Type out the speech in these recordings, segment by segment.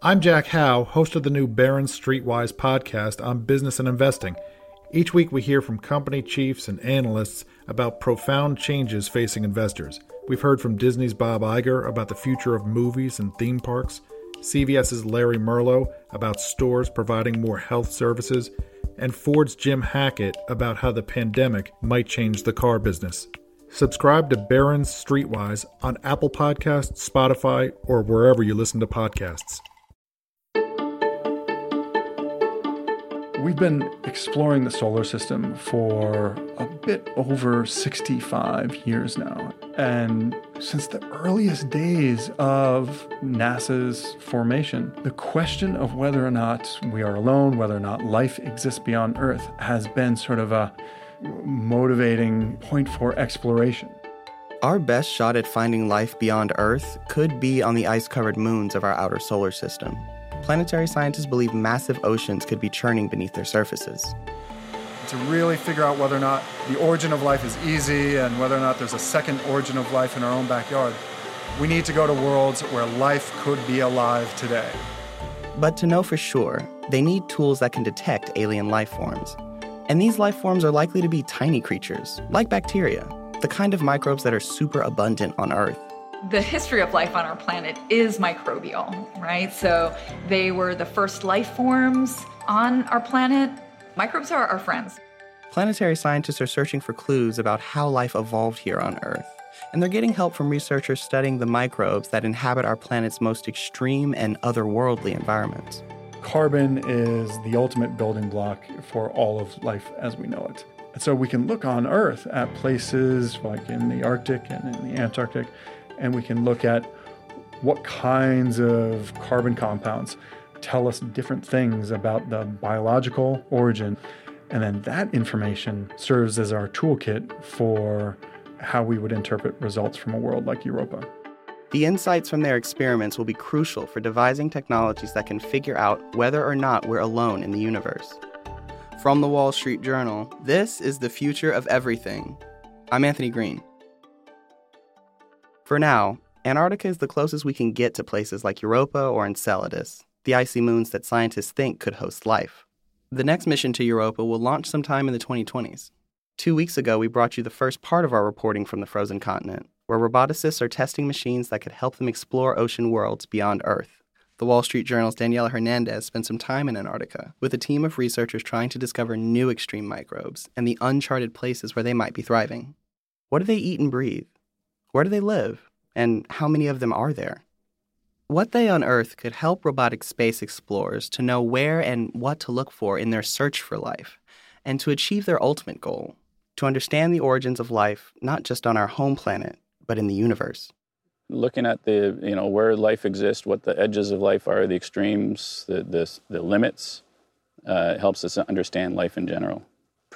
I'm Jack Howe, host of the new Barron's Streetwise podcast on business and investing. Each week, we hear from company chiefs and analysts about profound changes facing investors. We've heard from Disney's Bob Iger about the future of movies and theme parks, CVS's Larry Merlo about stores providing more health services, and Ford's Jim Hackett about how the pandemic might change the car business. Subscribe to Barron's Streetwise on Apple Podcasts, Spotify, or wherever you listen to podcasts. We've been exploring the solar system for a bit over 65 years now. And since the earliest days of NASA's formation, the question of whether or not we are alone, whether or not life exists beyond Earth, has been sort of a motivating point for exploration. Our best shot at finding life beyond Earth could be on the ice covered moons of our outer solar system planetary scientists believe massive oceans could be churning beneath their surfaces. To really figure out whether or not the origin of life is easy and whether or not there's a second origin of life in our own backyard, we need to go to worlds where life could be alive today. But to know for sure, they need tools that can detect alien life forms. And these life forms are likely to be tiny creatures, like bacteria, the kind of microbes that are super abundant on Earth the history of life on our planet is microbial, right? So they were the first life forms on our planet. Microbes are our friends. Planetary scientists are searching for clues about how life evolved here on Earth. And they're getting help from researchers studying the microbes that inhabit our planet's most extreme and otherworldly environments. Carbon is the ultimate building block for all of life as we know it. And so we can look on Earth at places like in the Arctic and in the Antarctic and we can look at what kinds of carbon compounds tell us different things about the biological origin. And then that information serves as our toolkit for how we would interpret results from a world like Europa. The insights from their experiments will be crucial for devising technologies that can figure out whether or not we're alone in the universe. From the Wall Street Journal, this is the future of everything. I'm Anthony Green. For now, Antarctica is the closest we can get to places like Europa or Enceladus, the icy moons that scientists think could host life. The next mission to Europa will launch sometime in the 2020s. Two weeks ago, we brought you the first part of our reporting from the frozen continent, where roboticists are testing machines that could help them explore ocean worlds beyond Earth. The Wall Street Journal's Daniela Hernandez spent some time in Antarctica with a team of researchers trying to discover new extreme microbes and the uncharted places where they might be thriving. What do they eat and breathe? Where do they live? And how many of them are there? What they unearth could help robotic space explorers to know where and what to look for in their search for life, and to achieve their ultimate goal to understand the origins of life, not just on our home planet, but in the universe. Looking at the, you know, where life exists, what the edges of life are, the extremes, the, the, the limits, uh, helps us understand life in general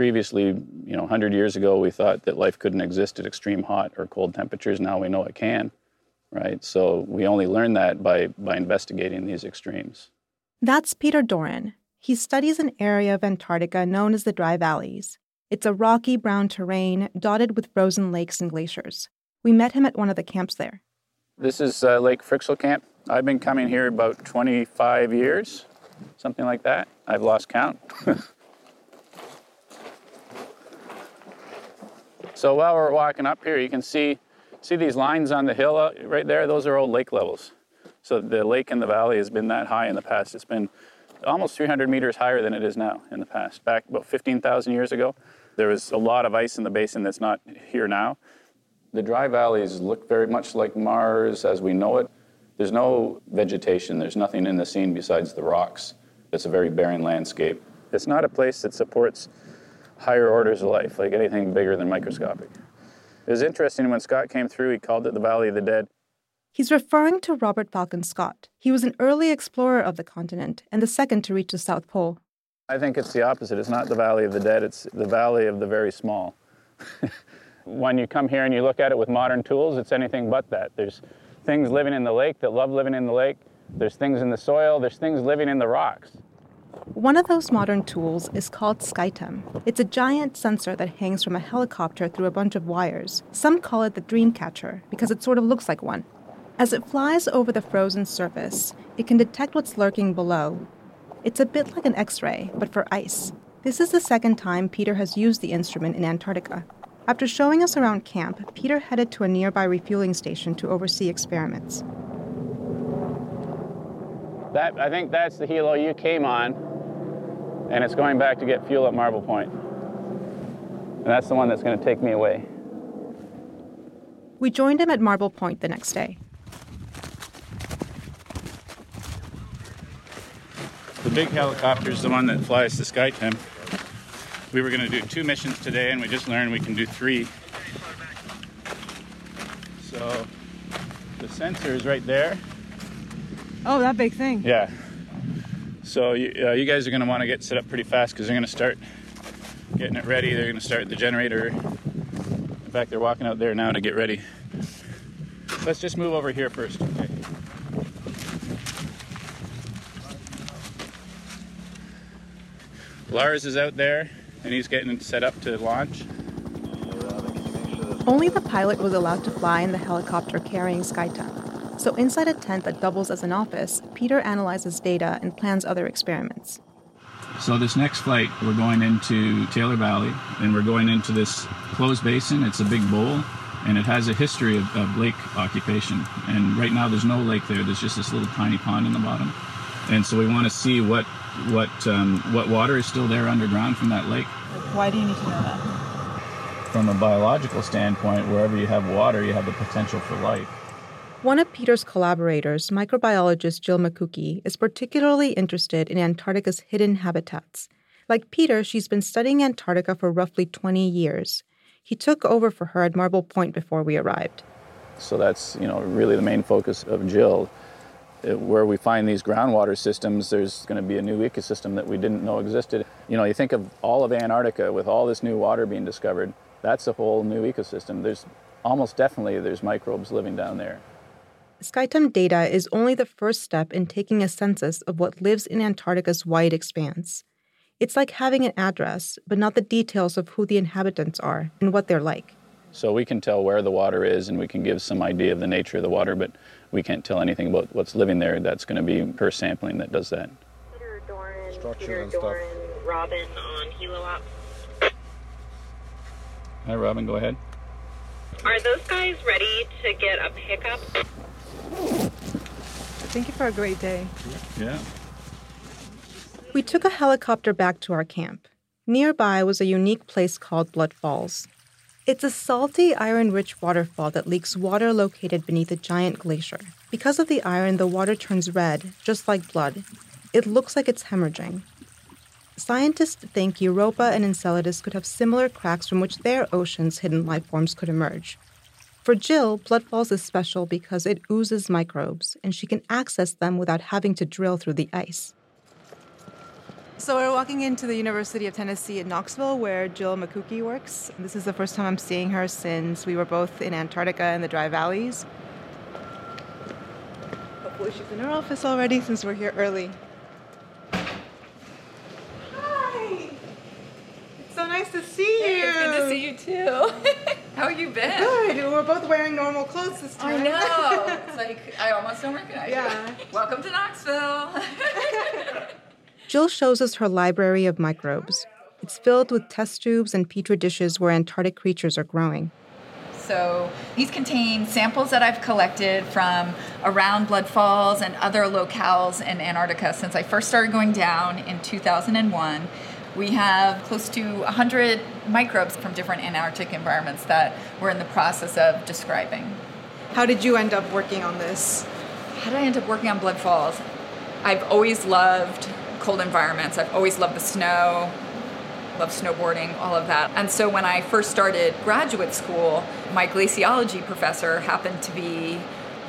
previously, you know, 100 years ago, we thought that life couldn't exist at extreme hot or cold temperatures. Now we know it can, right? So we only learn that by, by investigating these extremes. That's Peter Doran. He studies an area of Antarctica known as the Dry Valleys. It's a rocky brown terrain dotted with frozen lakes and glaciers. We met him at one of the camps there. This is uh, Lake Fryxell Camp. I've been coming here about 25 years, something like that. I've lost count. So while we're walking up here, you can see, see these lines on the hill uh, right there? Those are old lake levels. So the lake in the valley has been that high in the past. It's been almost 300 meters higher than it is now in the past. Back about 15,000 years ago, there was a lot of ice in the basin that's not here now. The dry valleys look very much like Mars as we know it. There's no vegetation, there's nothing in the scene besides the rocks. It's a very barren landscape. It's not a place that supports higher orders of life, like anything bigger than microscopic. It was interesting when Scott came through, he called it the Valley of the Dead. He's referring to Robert Falcon Scott. He was an early explorer of the continent and the second to reach the South Pole. I think it's the opposite. It's not the Valley of the Dead, it's the Valley of the Very Small. when you come here and you look at it with modern tools, it's anything but that. There's things living in the lake that love living in the lake. There's things in the soil. There's things living in the rocks. One of those modern tools is called SkyTem. It's a giant sensor that hangs from a helicopter through a bunch of wires. Some call it the Dreamcatcher because it sort of looks like one. As it flies over the frozen surface, It can detect what's lurking below. It's a bit like an X ray, but for ice. This is the second time Peter has used the instrument in Antarctica. After showing us around camp, Peter headed to a nearby refueling station to oversee experiments. That I think that's the helo you came on, and it's going back to get fuel at Marble Point. And that's the one that's going to take me away. We joined him at Marble Point the next day. The big helicopter is the one that flies to SkyTem. We were going to do two missions today, and we just learned we can do three. So the sensor is right there. Oh, that big thing. Yeah. So you, uh, you guys are going to want to get set up pretty fast because they're going to start getting it ready. They're going to start the generator. In fact, they're walking out there now to get ready. Let's just move over here first. Okay. Lars is out there and he's getting set up to launch. Only the pilot was allowed to fly in the helicopter carrying SkyTem. So, inside a tent that doubles as an office, Peter analyzes data and plans other experiments. So this next flight, we're going into Taylor Valley, and we're going into this closed basin. It's a big bowl, and it has a history of, of lake occupation. And right now, there's no lake there. There's just this little tiny pond in the bottom. And so we want to see what what um, what water is still there underground from that lake. Why do you need to know that? From a biological standpoint, wherever you have water, you have the potential for life. One of Peter's collaborators, microbiologist Jill Mikucki, is particularly interested in Antarctica's hidden habitats. Like Peter, she's been studying Antarctica for roughly 20 years. He took over for her at Marble Point before we arrived. So that's, you know, really the main focus of Jill. It, where we find these groundwater systems, there's going to be a new ecosystem that we didn't know existed. You know, you think of all of Antarctica with all this new water being discovered, that's a whole new ecosystem. There's almost definitely there's microbes living down there. SkyTem data is only the first step in taking a census of what lives in Antarctica's wide expanse. It's like having an address, but not the details of who the inhabitants are and what they're like. So we can tell where the water is and we can give some idea of the nature of the water, but we can't tell anything about what's living there. That's going to be per sampling that does that. Peter Doran, Structure Peter and stuff. Doran, Robin on HelioOps. Hi, Robin, go ahead. Are those guys ready to get a pickup? Thank you for a great day. Yeah. We took a helicopter back to our camp. Nearby was a unique place called Blood Falls. It's a salty, iron rich waterfall that leaks water located beneath a giant glacier. Because of the iron, the water turns red, just like blood. It looks like it's hemorrhaging. Scientists think Europa and Enceladus could have similar cracks from which their oceans' hidden life forms could emerge. For Jill, Blood Falls is special because it oozes microbes, and she can access them without having to drill through the ice. So we're walking into the University of Tennessee at Knoxville, where Jill Mikucki works. This is the first time I'm seeing her since we were both in Antarctica and the Dry Valleys. Hopefully she's in her office already since we're here early. Hi! It's so nice to see you. It's good to see you too. How you been? Good. We're both wearing normal clothes this time. I know. It's like I almost don't recognize Yeah. you. Welcome to Knoxville. Jill shows us her library of microbes. It's filled with test tubes and petri dishes where Antarctic creatures are growing. So these contain samples that I've collected from around Blood Falls and other locales in Antarctica since I first started going down in 2001. We have close to 100 microbes from different Antarctic environments that we're in the process of describing. How did you end up working on this? How did I end up working on Blood Falls? I've always loved cold environments. I've always loved the snow, love snowboarding, all of that. And so when I first started graduate school, my glaciology professor happened to be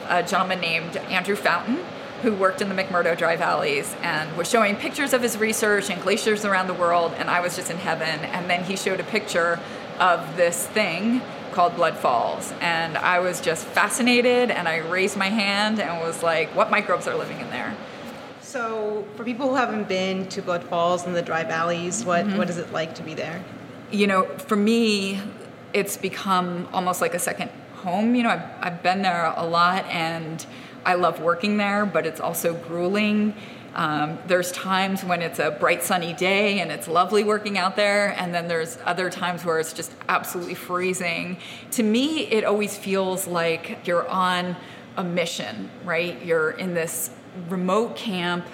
a gentleman named Andrew Fountain, who worked in the McMurdo Dry Valleys and was showing pictures of his research and glaciers around the world, and I was just in heaven. And then he showed a picture of this thing called Blood Falls, and I was just fascinated, and I raised my hand and was like, what microbes are living in there? So, for people who haven't been to Blood Falls and the Dry Valleys, what, mm-hmm. what is it like to be there? you know, for me, it's become almost like a second home. You know, I've, I've been there a lot, and I love working there, but it's also grueling. Um, there's times when it's a bright sunny day and it's lovely working out there, and then there's other times where it's just absolutely freezing. To me, it always feels like you're on a mission, right? You're in this remote camp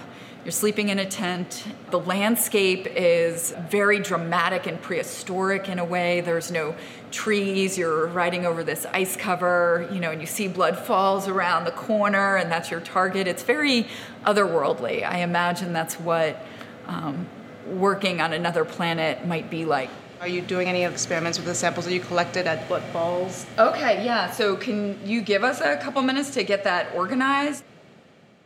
you're sleeping in a tent. The landscape is very dramatic and prehistoric in a way. There's no trees. You're riding over this ice cover, you know, and you see blood falls around the corner, and that's your target. It's very otherworldly. I imagine that's what um, working on another planet might be like. Are you doing any experiments with the samples that you collected at Blood Falls? Okay, yeah. So, can you give us a couple minutes to get that organized?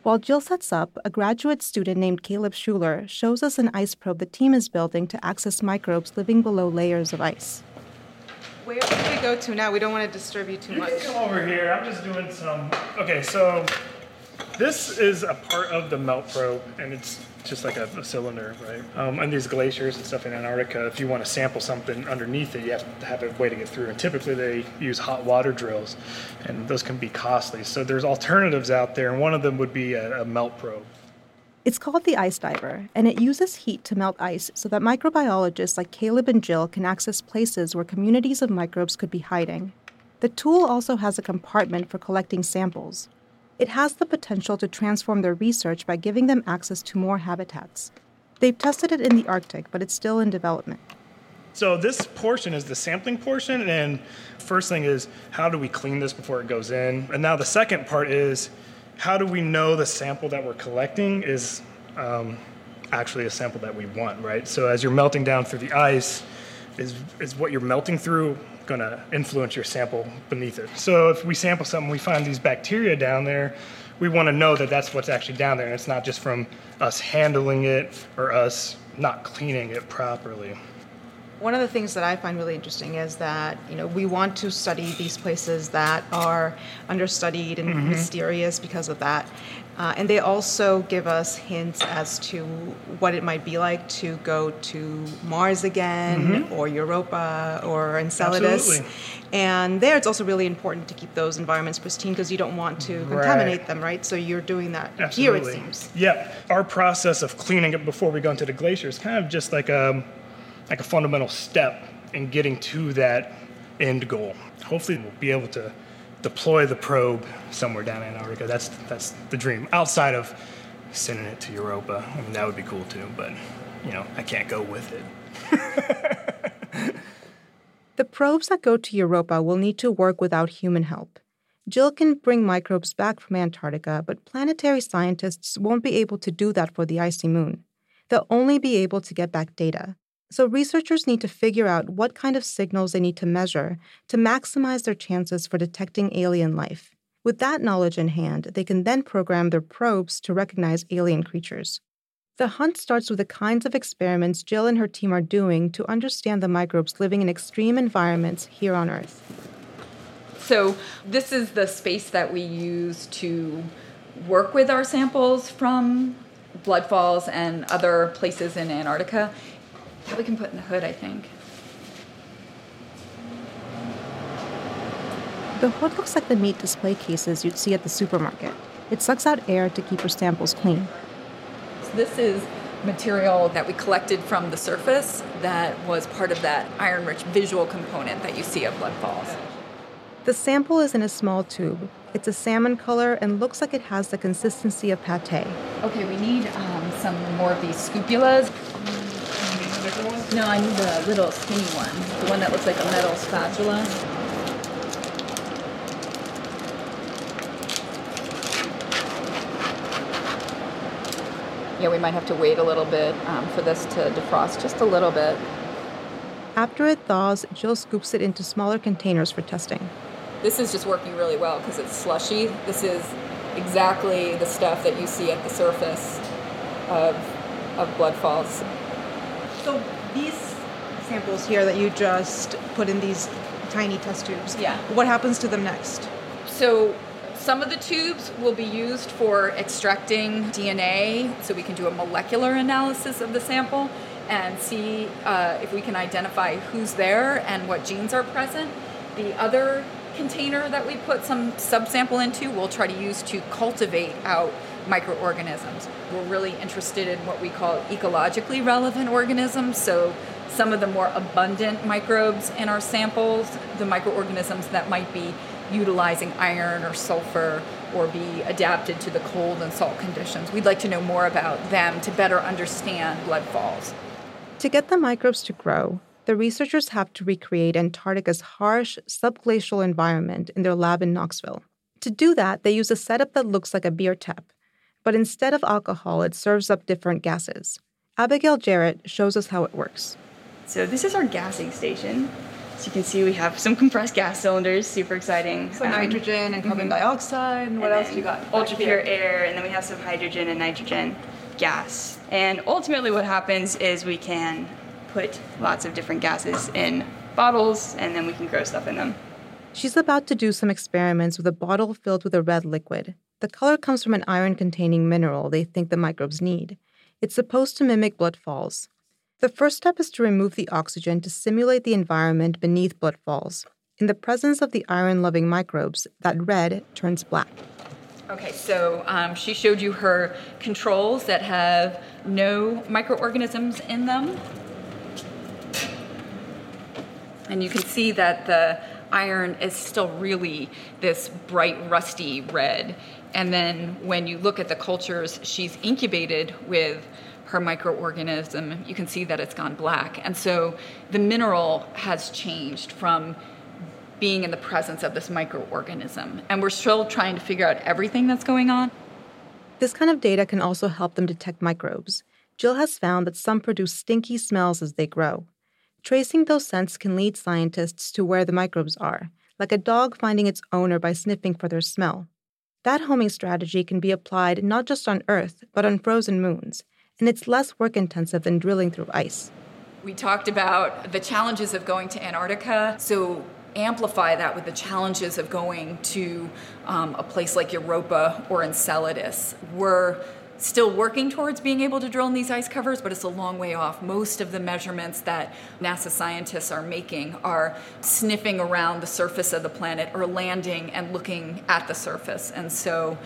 While Jill sets up, a graduate student named Caleb Schuler shows us an ice probe the team is building to access microbes living below layers of ice. Where do we go to now? We don't want to disturb you too you much. You can come over here. I'm just doing some. Okay, so this is a part of the melt probe, and it's just like a, a cylinder, right? Um, and these glaciers and stuff in Antarctica, if you want to sample something underneath it, you have to have a way to get through. And typically they use hot water drills, and those can be costly. So there's alternatives out there, and one of them would be a, a melt probe. It's called the Ice Diver, and it uses heat to melt ice so that microbiologists like Caleb and Jill can access places where communities of microbes could be hiding. The tool also has a compartment for collecting samples, it has the potential to transform their research by giving them access to more habitats. They've tested it in the Arctic, but it's still in development. So this portion is the sampling portion, and first thing is how do we clean this before it goes in? And now the second part is how do we know the sample that we're collecting is um, actually a sample that we want, right? So as you're melting down through the ice, is is what you're melting through going to influence your sample beneath it. So if we sample something, we find these bacteria down there, we want to know that that's what's actually down there, and it's not just from us handling it or us not cleaning it properly. One of the things that I find really interesting is that you know we want to study these places that are understudied and mm-hmm. mysterious because of that, uh, and they also give us hints as to what it might be like to go to Mars again, mm-hmm. or Europa, or Enceladus. Absolutely. And there, it's also really important to keep those environments pristine because you don't want to right. contaminate them, right? So you're doing that Absolutely. here, it seems. Yeah, our process of cleaning it before we go into the glacier is kind of just like a like a fundamental step in getting to that end goal. Hopefully, we'll be able to deploy the probe somewhere down in Antarctica. That's that's the dream. Outside of sending it to Europa, I mean that would be cool too. But you know, I can't go with it. the probes that go to Europa will need to work without human help. Jill can bring microbes back from Antarctica, but planetary scientists won't be able to do that for the icy moon. They'll only be able to get back data. So, researchers need to figure out what kind of signals they need to measure to maximize their chances for detecting alien life. With that knowledge in hand, they can then program their probes to recognize alien creatures. The hunt starts with the kinds of experiments Jill and her team are doing to understand the microbes living in extreme environments here on Earth. So, this is the space that we use to work with our samples from blood falls and other places in Antarctica that we can put in the hood, I think. The hood looks like the meat display cases you'd see at the supermarket. It sucks out air to keep your samples clean. So this is material that we collected from the surface that was part of that iron rich visual component that you see of Blood Falls. The sample is in a small tube. It's a salmon color and looks like it has the consistency of pate. Okay, we need um, some more of these scoopulas. No, I need the little skinny one. The one that looks like a metal spatula. Yeah, we might have to wait a little bit um, for this to defrost just a little bit. After it thaws, Jill scoops it into smaller containers for testing. This is just working really well because it's slushy. This is exactly the stuff that you see at the surface of, of blood falls. So these samples here that you just put in these tiny test tubes, yeah. what happens to them next? So some of the tubes will be used for extracting DNA, so we can do a molecular analysis of the sample and see uh, if we can identify who's there and what genes are present. The other container that we put some subsample into, we'll try to use to cultivate out microorganisms. We're really interested in what we call ecologically relevant organisms, so some of the more abundant microbes in our samples, the microorganisms that might be utilizing iron or sulfur or be adapted to the cold and salt conditions. We'd like to know more about them to better understand blood falls. To get the microbes to grow, the researchers have to recreate Antarctica's harsh subglacial environment in their lab in Knoxville. To do that, they use a setup that looks like a beer tap, but instead of alcohol, it serves up different gases. Abigail Jarrett shows us how it works. So, this is our gassing station. So, you can see we have some compressed gas cylinders, super exciting. So, um, nitrogen and carbon mm-hmm. dioxide, and what and else you got? Ultra pure air, and then we have some hydrogen and nitrogen gas. And ultimately, what happens is we can put lots of different gases in bottles, and then we can grow stuff in them. She's about to do some experiments with a bottle filled with a red liquid. The color comes from an iron containing mineral they think the microbes need. It's supposed to mimic blood falls. The first step is to remove the oxygen to simulate the environment beneath blood falls. In the presence of the iron loving microbes, that red turns black. Okay, so um, she showed you her controls that have no microorganisms in them. And you can see that the iron is still really this bright rusty red. And then when you look at the cultures she's incubated with her microorganism, you can see that it's gone black. And so the mineral has changed from being in the presence of this microorganism. And we're still trying to figure out everything that's going on. This kind of data can also help them detect microbes. Jill has found that some produce stinky smells as they grow. Tracing those scents can lead scientists to where the microbes are, like a dog finding its owner by sniffing for their smell. That homing strategy can be applied not just on Earth, but on frozen moons, and it's less work intensive than drilling through ice. We talked about the challenges of going to Antarctica, so amplify that with the challenges of going to um, a place like Europa or Enceladus. We're still working towards being able to drill in these ice covers, but it's a long way off. Most of the measurements that NASA scientists are making are sniffing around the surface of the planet or landing and looking at the surface. And so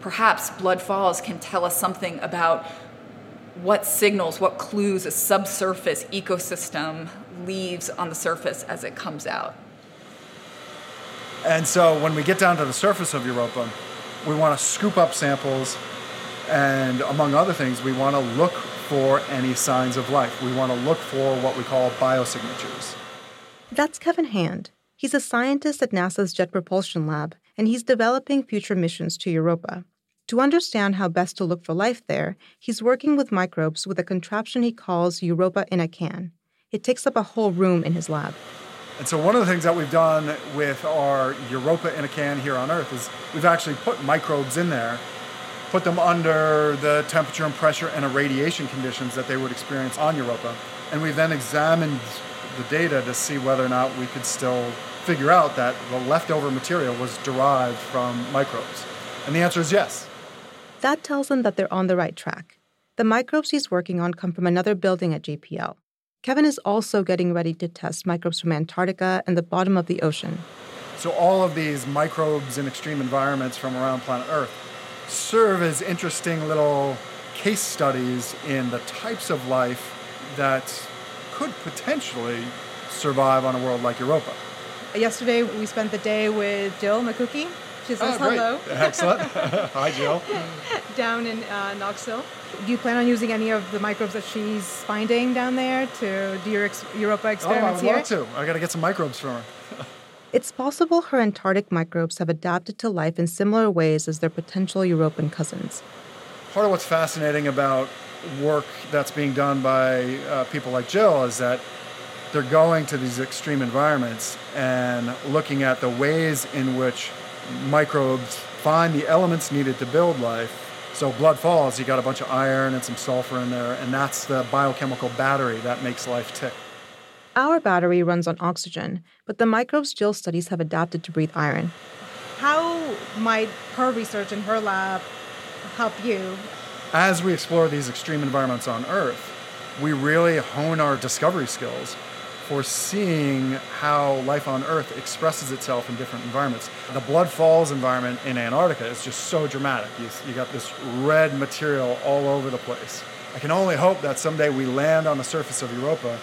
perhaps blood falls can tell us something about what signals, what clues a subsurface ecosystem leaves on the surface as it comes out. And so when we get down to the surface of Europa, we want to scoop up samples and among other things, we want to look for any signs of life. We want to look for what we call biosignatures. That's Kevin Hand. He's a scientist at NASA's Jet Propulsion Lab, and he's developing future missions to Europa. To understand how best to look for life there, he's working with microbes with a contraption he calls Europa in a Can. It takes up a whole room in his lab. And so, one of the things that we've done with our Europa in a Can here on Earth is we've actually put microbes in there put them under the temperature and pressure and irradiation conditions that they would experience on Europa. And we then examined the data to see whether or not we could still figure out that the leftover material was derived from microbes. And the answer is yes. That tells them that they're on the right track. The microbes he's working on come from another building at JPL. Kevin is also getting ready to test microbes from Antarctica and the bottom of the ocean. So, all of these microbes in extreme environments from around planet Earth serve as interesting little case studies in the types of life that could potentially survive on a world like Europa. Yesterday, we spent the day with Jill Mikucki. She says oh, hello. Excellent. Hi, Jill. down in uh, Knoxville. Do you plan on using any of the microbes that she's finding down there to do your ex- Europa experiments oh, I want to. I got to get some microbes from her. It's possible her Antarctic microbes have adapted to life in similar ways as their potential European cousins. Part of what's fascinating about work that's being done by uh, people like Jill is that they're going to these extreme environments and looking at the ways in which microbes find the elements needed to build life. So, blood falls, you got a bunch of iron and some sulfur in there, and that's the biochemical battery that makes life tick. Our battery runs on oxygen, but the microbes Jill studies have adapted to breathe iron. How might her research in her lab help you? As we explore these extreme environments on Earth, we really hone our discovery skills for seeing how life on Earth expresses itself in different environments. The Blood Falls environment in Antarctica is just so dramatic. You, you got this red material all over the place. I can only hope that someday we land on the surface of Europa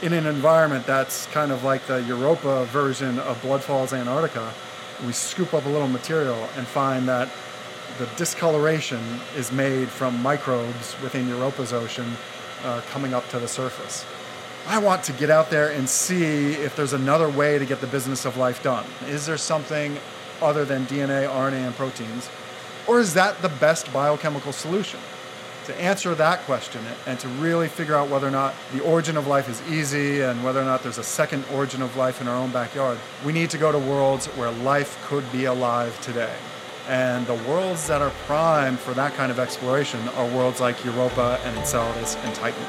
in an environment that's kind of like the Europa version of Blood Falls Antarctica. We scoop up a little material and find that the discoloration is made from microbes within Europa's ocean uh, coming up to the surface. I want to get out there and see if there's another way to get the business of life done. Is there something other than DNA, RNA, and proteins? Or is that the best biochemical solution? To answer that question and to really figure out whether or not the origin of life is easy and whether or not there's a second origin of life in our own backyard, we need to go to worlds where life could be alive today. And the worlds that are primed for that kind of exploration are worlds like Europa and Enceladus and Titan.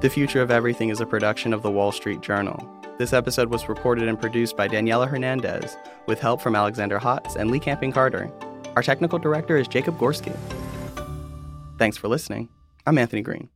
The Future of Everything is a production of the Wall Street Journal. This episode was reported and produced by Daniela Hernandez, with help from Alexander Hotz and Lee Camping Carter. Our technical director is Jacob Gorski. Thanks for listening. I'm Anthony Green.